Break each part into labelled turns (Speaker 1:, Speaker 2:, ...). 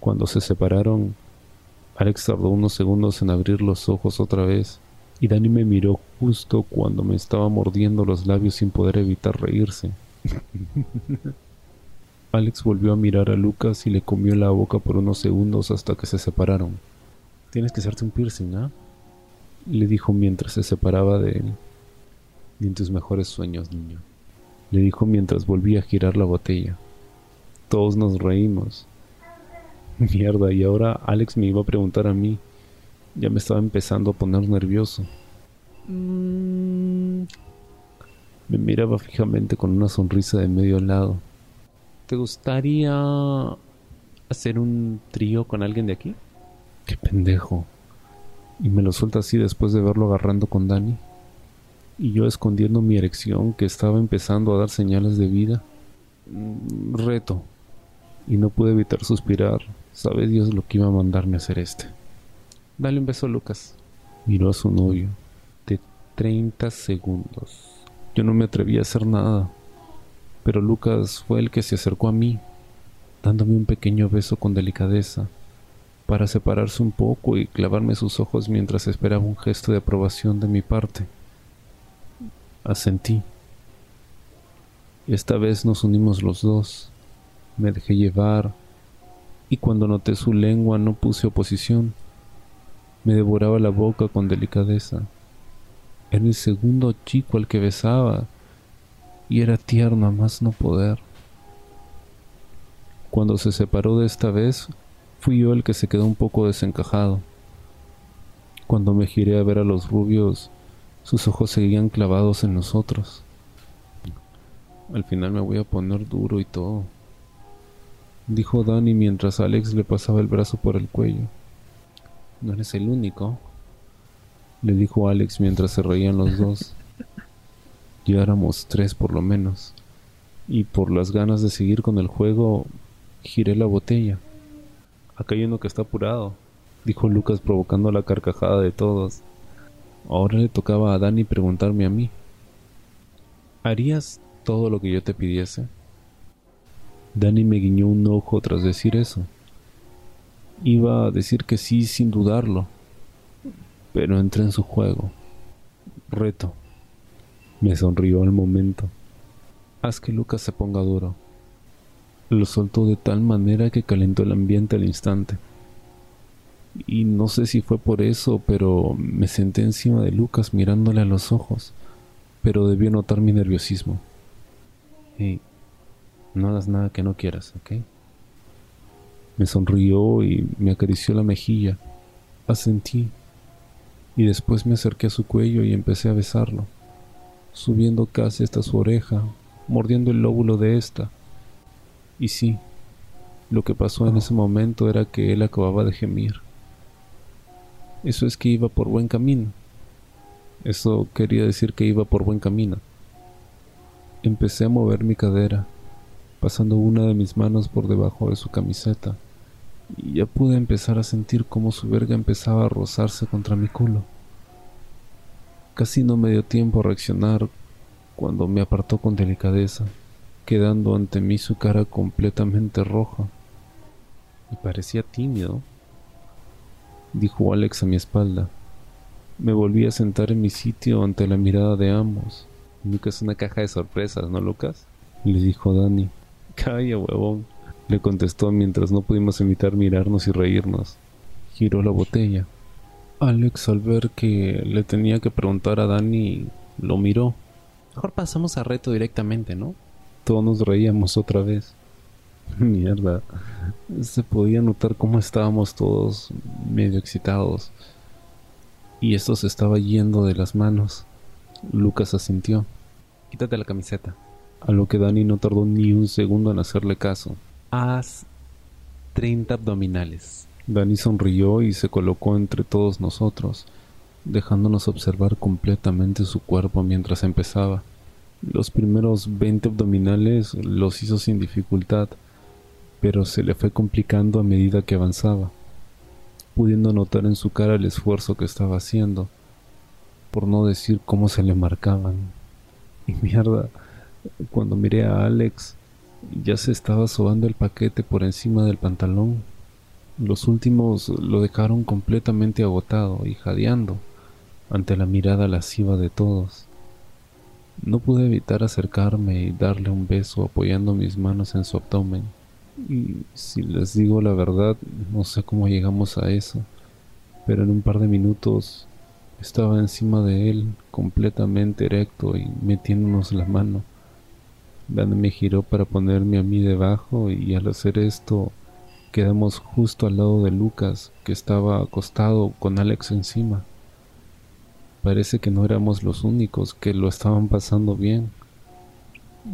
Speaker 1: Cuando se separaron, Alex tardó unos segundos en abrir los ojos otra vez y Dani me miró justo cuando me estaba mordiendo los labios sin poder evitar reírse. Alex volvió a mirar a Lucas y le comió la boca por unos segundos hasta que se separaron. Tienes que hacerte un piercing, ¿ah? Le dijo mientras se separaba de él. Y en tus mejores sueños, niño. Le dijo mientras volvía a girar la botella. Todos nos reímos. Mierda, y ahora Alex me iba a preguntar a mí. Ya me estaba empezando a poner nervioso. Mm. Me miraba fijamente con una sonrisa de medio lado. ¿Te gustaría hacer un trío con alguien de aquí? Qué pendejo. Y me lo suelta así después de verlo agarrando con Dani. Y yo escondiendo mi erección que estaba empezando a dar señales de vida. Mm, reto. Y no pude evitar suspirar. Sabe Dios lo que iba a mandarme a hacer este. Dale un beso, Lucas. Miró a su novio. De 30 segundos. Yo no me atreví a hacer nada. Pero Lucas fue el que se acercó a mí, dándome un pequeño beso con delicadeza, para separarse un poco y clavarme sus ojos mientras esperaba un gesto de aprobación de mi parte. Asentí. Esta vez nos unimos los dos. Me dejé llevar y cuando noté su lengua no puse oposición. Me devoraba la boca con delicadeza. Era el segundo chico al que besaba y era tierno a más no poder. Cuando se separó de esta vez, fui yo el que se quedó un poco desencajado. Cuando me giré a ver a los rubios, sus ojos seguían clavados en nosotros. Al final me voy a poner duro y todo dijo Danny mientras Alex le pasaba el brazo por el cuello. No eres el único, le dijo Alex mientras se reían los dos. Ya éramos tres por lo menos, y por las ganas de seguir con el juego, giré la botella. Acá hay uno que está apurado, dijo Lucas provocando la carcajada de todos. Ahora le tocaba a Danny preguntarme a mí. ¿Harías todo lo que yo te pidiese? Danny me guiñó un ojo tras decir eso. Iba a decir que sí sin dudarlo, pero entré en su juego. Reto. Me sonrió al momento. Haz que Lucas se ponga duro. Lo soltó de tal manera que calentó el ambiente al instante. Y no sé si fue por eso, pero me senté encima de Lucas mirándole a los ojos, pero debió notar mi nerviosismo. No hagas nada que no quieras, ¿ok? Me sonrió y me acarició la mejilla. Asentí. Y después me acerqué a su cuello y empecé a besarlo, subiendo casi hasta su oreja, mordiendo el lóbulo de esta. Y sí, lo que pasó en ese momento era que él acababa de gemir. Eso es que iba por buen camino. Eso quería decir que iba por buen camino. Empecé a mover mi cadera, pasando una de mis manos por debajo de su camiseta, y ya pude empezar a sentir cómo su verga empezaba a rozarse contra mi culo. Casi no me dio tiempo a reaccionar cuando me apartó con delicadeza, quedando ante mí su cara completamente roja. Y parecía tímido, dijo Alex a mi espalda. Me volví a sentar en mi sitio ante la mirada de ambos. Nunca es una caja de sorpresas, ¿no, Lucas? Le dijo Dani. Calla, huevón, le contestó mientras no pudimos evitar mirarnos y reírnos. Giró la botella. Alex, al ver que le tenía que preguntar a Dani, lo miró. Mejor pasamos a reto directamente, ¿no? Todos nos reíamos otra vez. Mierda. Se podía notar cómo estábamos todos medio excitados. Y esto se estaba yendo de las manos. Lucas asintió. Quítate la camiseta a lo que Dani no tardó ni un segundo en hacerle caso. Haz 30 abdominales. Dani sonrió y se colocó entre todos nosotros, dejándonos observar completamente su cuerpo mientras empezaba. Los primeros 20 abdominales los hizo sin dificultad, pero se le fue complicando a medida que avanzaba, pudiendo notar en su cara el esfuerzo que estaba haciendo, por no decir cómo se le marcaban. Y mierda, cuando miré a Alex, ya se estaba sobando el paquete por encima del pantalón. Los últimos lo dejaron completamente agotado y jadeando ante la mirada lasciva de todos. No pude evitar acercarme y darle un beso apoyando mis manos en su abdomen. Y si les digo la verdad, no sé cómo llegamos a eso, pero en un par de minutos estaba encima de él, completamente erecto y metiéndonos la mano. Dani me giró para ponerme a mí debajo y al hacer esto quedamos justo al lado de Lucas, que estaba acostado con Alex encima. Parece que no éramos los únicos que lo estaban pasando bien.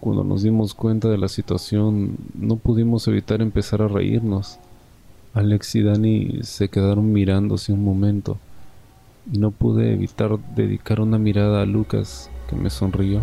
Speaker 1: Cuando nos dimos cuenta de la situación, no pudimos evitar empezar a reírnos. Alex y Dani se quedaron mirándose un momento y no pude evitar dedicar una mirada a Lucas que me sonrió.